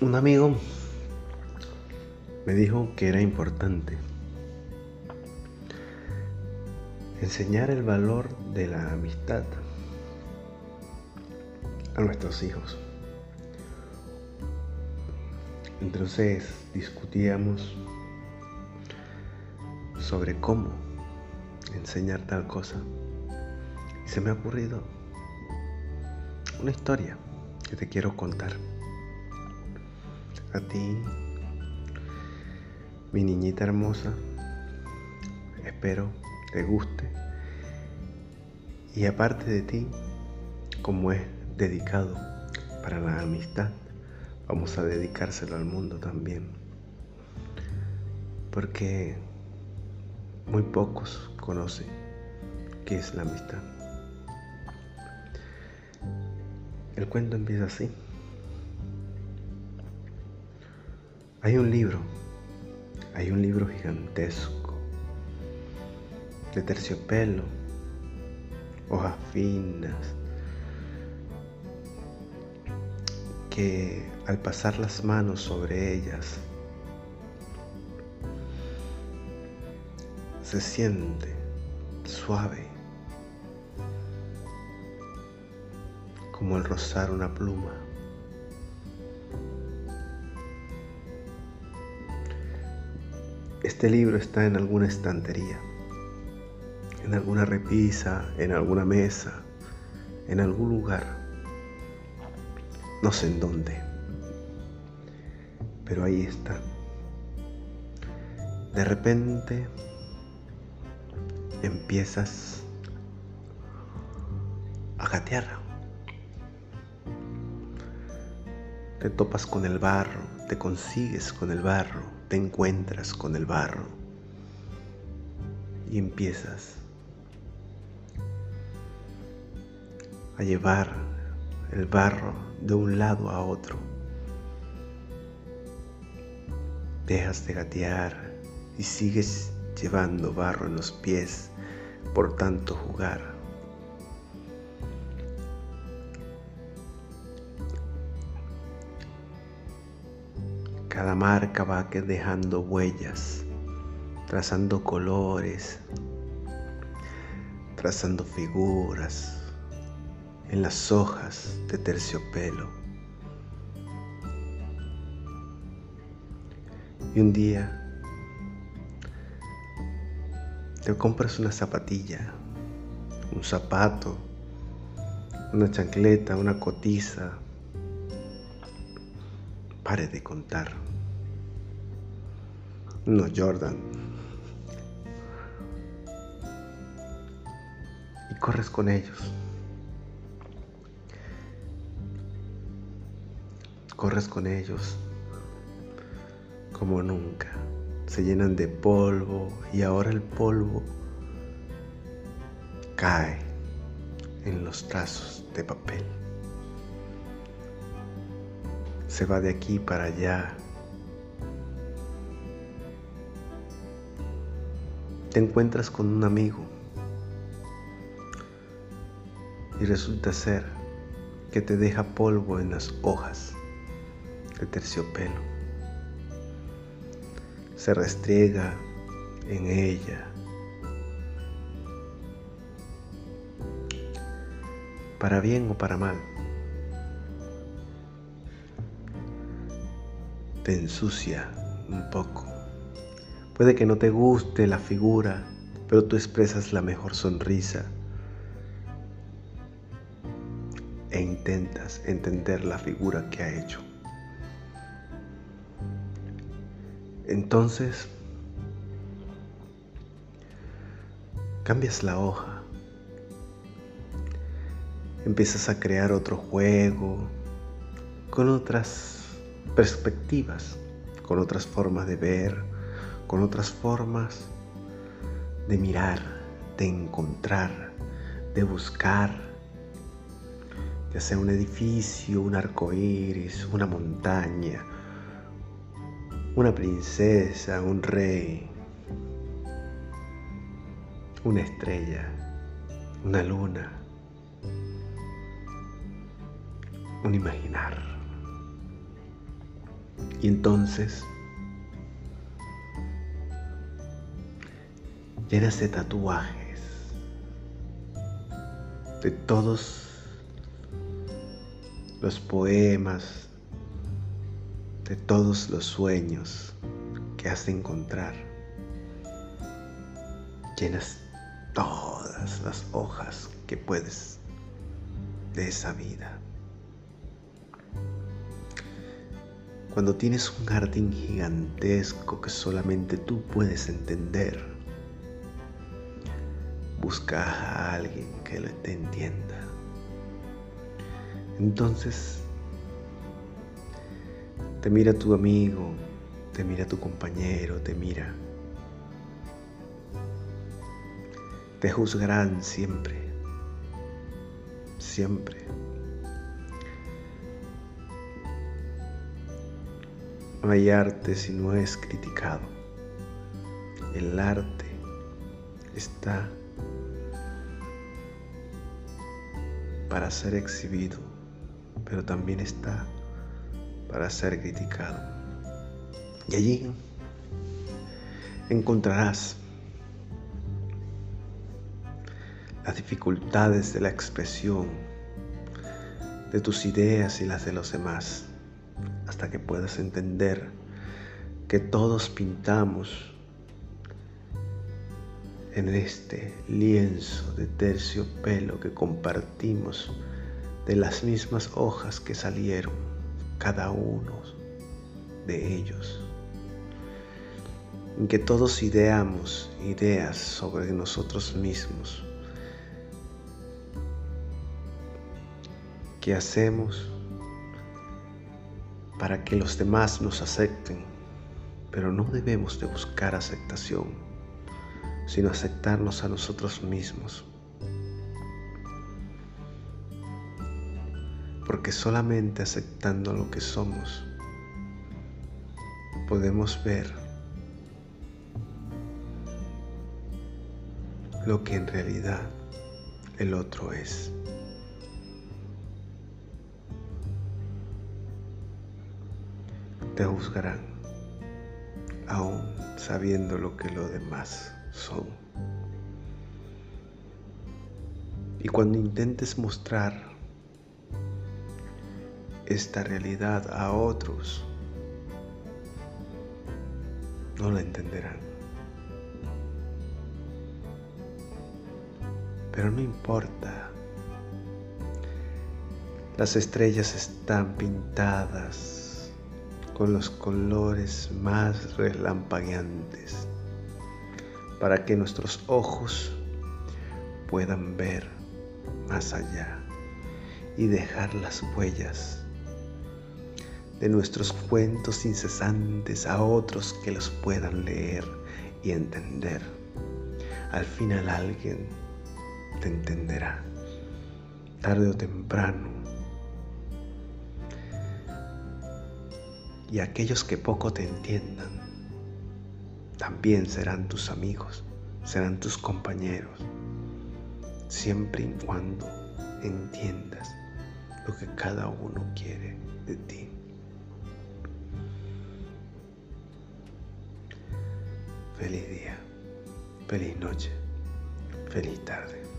Un amigo me dijo que era importante enseñar el valor de la amistad a nuestros hijos. Entonces discutíamos sobre cómo enseñar tal cosa. Y se me ha ocurrido una historia que te quiero contar. A ti, mi niñita hermosa, espero te guste. Y aparte de ti, como es dedicado para la amistad, vamos a dedicárselo al mundo también. Porque muy pocos conocen qué es la amistad. El cuento empieza así. Hay un libro, hay un libro gigantesco de terciopelo, hojas finas, que al pasar las manos sobre ellas se siente suave, como el rozar una pluma. Este libro está en alguna estantería, en alguna repisa, en alguna mesa, en algún lugar, no sé en dónde, pero ahí está. De repente empiezas a gatear. Te topas con el barro, te consigues con el barro, te encuentras con el barro y empiezas a llevar el barro de un lado a otro. Dejas de gatear y sigues llevando barro en los pies por tanto jugar. Cada marca va dejando huellas, trazando colores, trazando figuras en las hojas de terciopelo. Y un día te compras una zapatilla, un zapato, una chancleta, una cotiza. Pare de contar. No, Jordan. Y corres con ellos. Corres con ellos como nunca se llenan de polvo y ahora el polvo cae en los trazos de papel. Se va de aquí para allá. Te encuentras con un amigo y resulta ser que te deja polvo en las hojas de terciopelo se restriega en ella. Para bien o para mal. Te ensucia un poco. Puede que no te guste la figura, pero tú expresas la mejor sonrisa e intentas entender la figura que ha hecho. Entonces, cambias la hoja, empiezas a crear otro juego con otras perspectivas, con otras formas de ver, con otras formas de mirar, de encontrar, de buscar, ya sea un edificio, un arco iris, una montaña, una princesa, un rey, una estrella, una luna, un imaginar. Y entonces llenas de tatuajes, de todos los poemas, de todos los sueños que has de encontrar. Llenas todas las hojas que puedes de esa vida. Cuando tienes un jardín gigantesco que solamente tú puedes entender, busca a alguien que lo te entienda. Entonces, te mira tu amigo, te mira tu compañero, te mira. Te juzgarán siempre, siempre. No hay arte si no es criticado. El arte está para ser exhibido, pero también está para ser criticado. Y allí encontrarás las dificultades de la expresión de tus ideas y las de los demás, hasta que puedas entender que todos pintamos en este lienzo de terciopelo que compartimos de las mismas hojas que salieron cada uno de ellos. En que todos ideamos ideas sobre nosotros mismos. ¿Qué hacemos para que los demás nos acepten? Pero no debemos de buscar aceptación sino aceptarnos a nosotros mismos. Porque solamente aceptando lo que somos podemos ver lo que en realidad el otro es. Te juzgarán, aún sabiendo lo que lo demás son. Y cuando intentes mostrar esta realidad a otros, no la entenderán. Pero no importa. Las estrellas están pintadas con los colores más relampagueantes para que nuestros ojos puedan ver más allá y dejar las huellas de nuestros cuentos incesantes a otros que los puedan leer y entender. Al final alguien te entenderá, tarde o temprano. Y aquellos que poco te entiendan, también serán tus amigos, serán tus compañeros, siempre y cuando entiendas lo que cada uno quiere de ti. Feliz día, feliz noche, feliz tarde.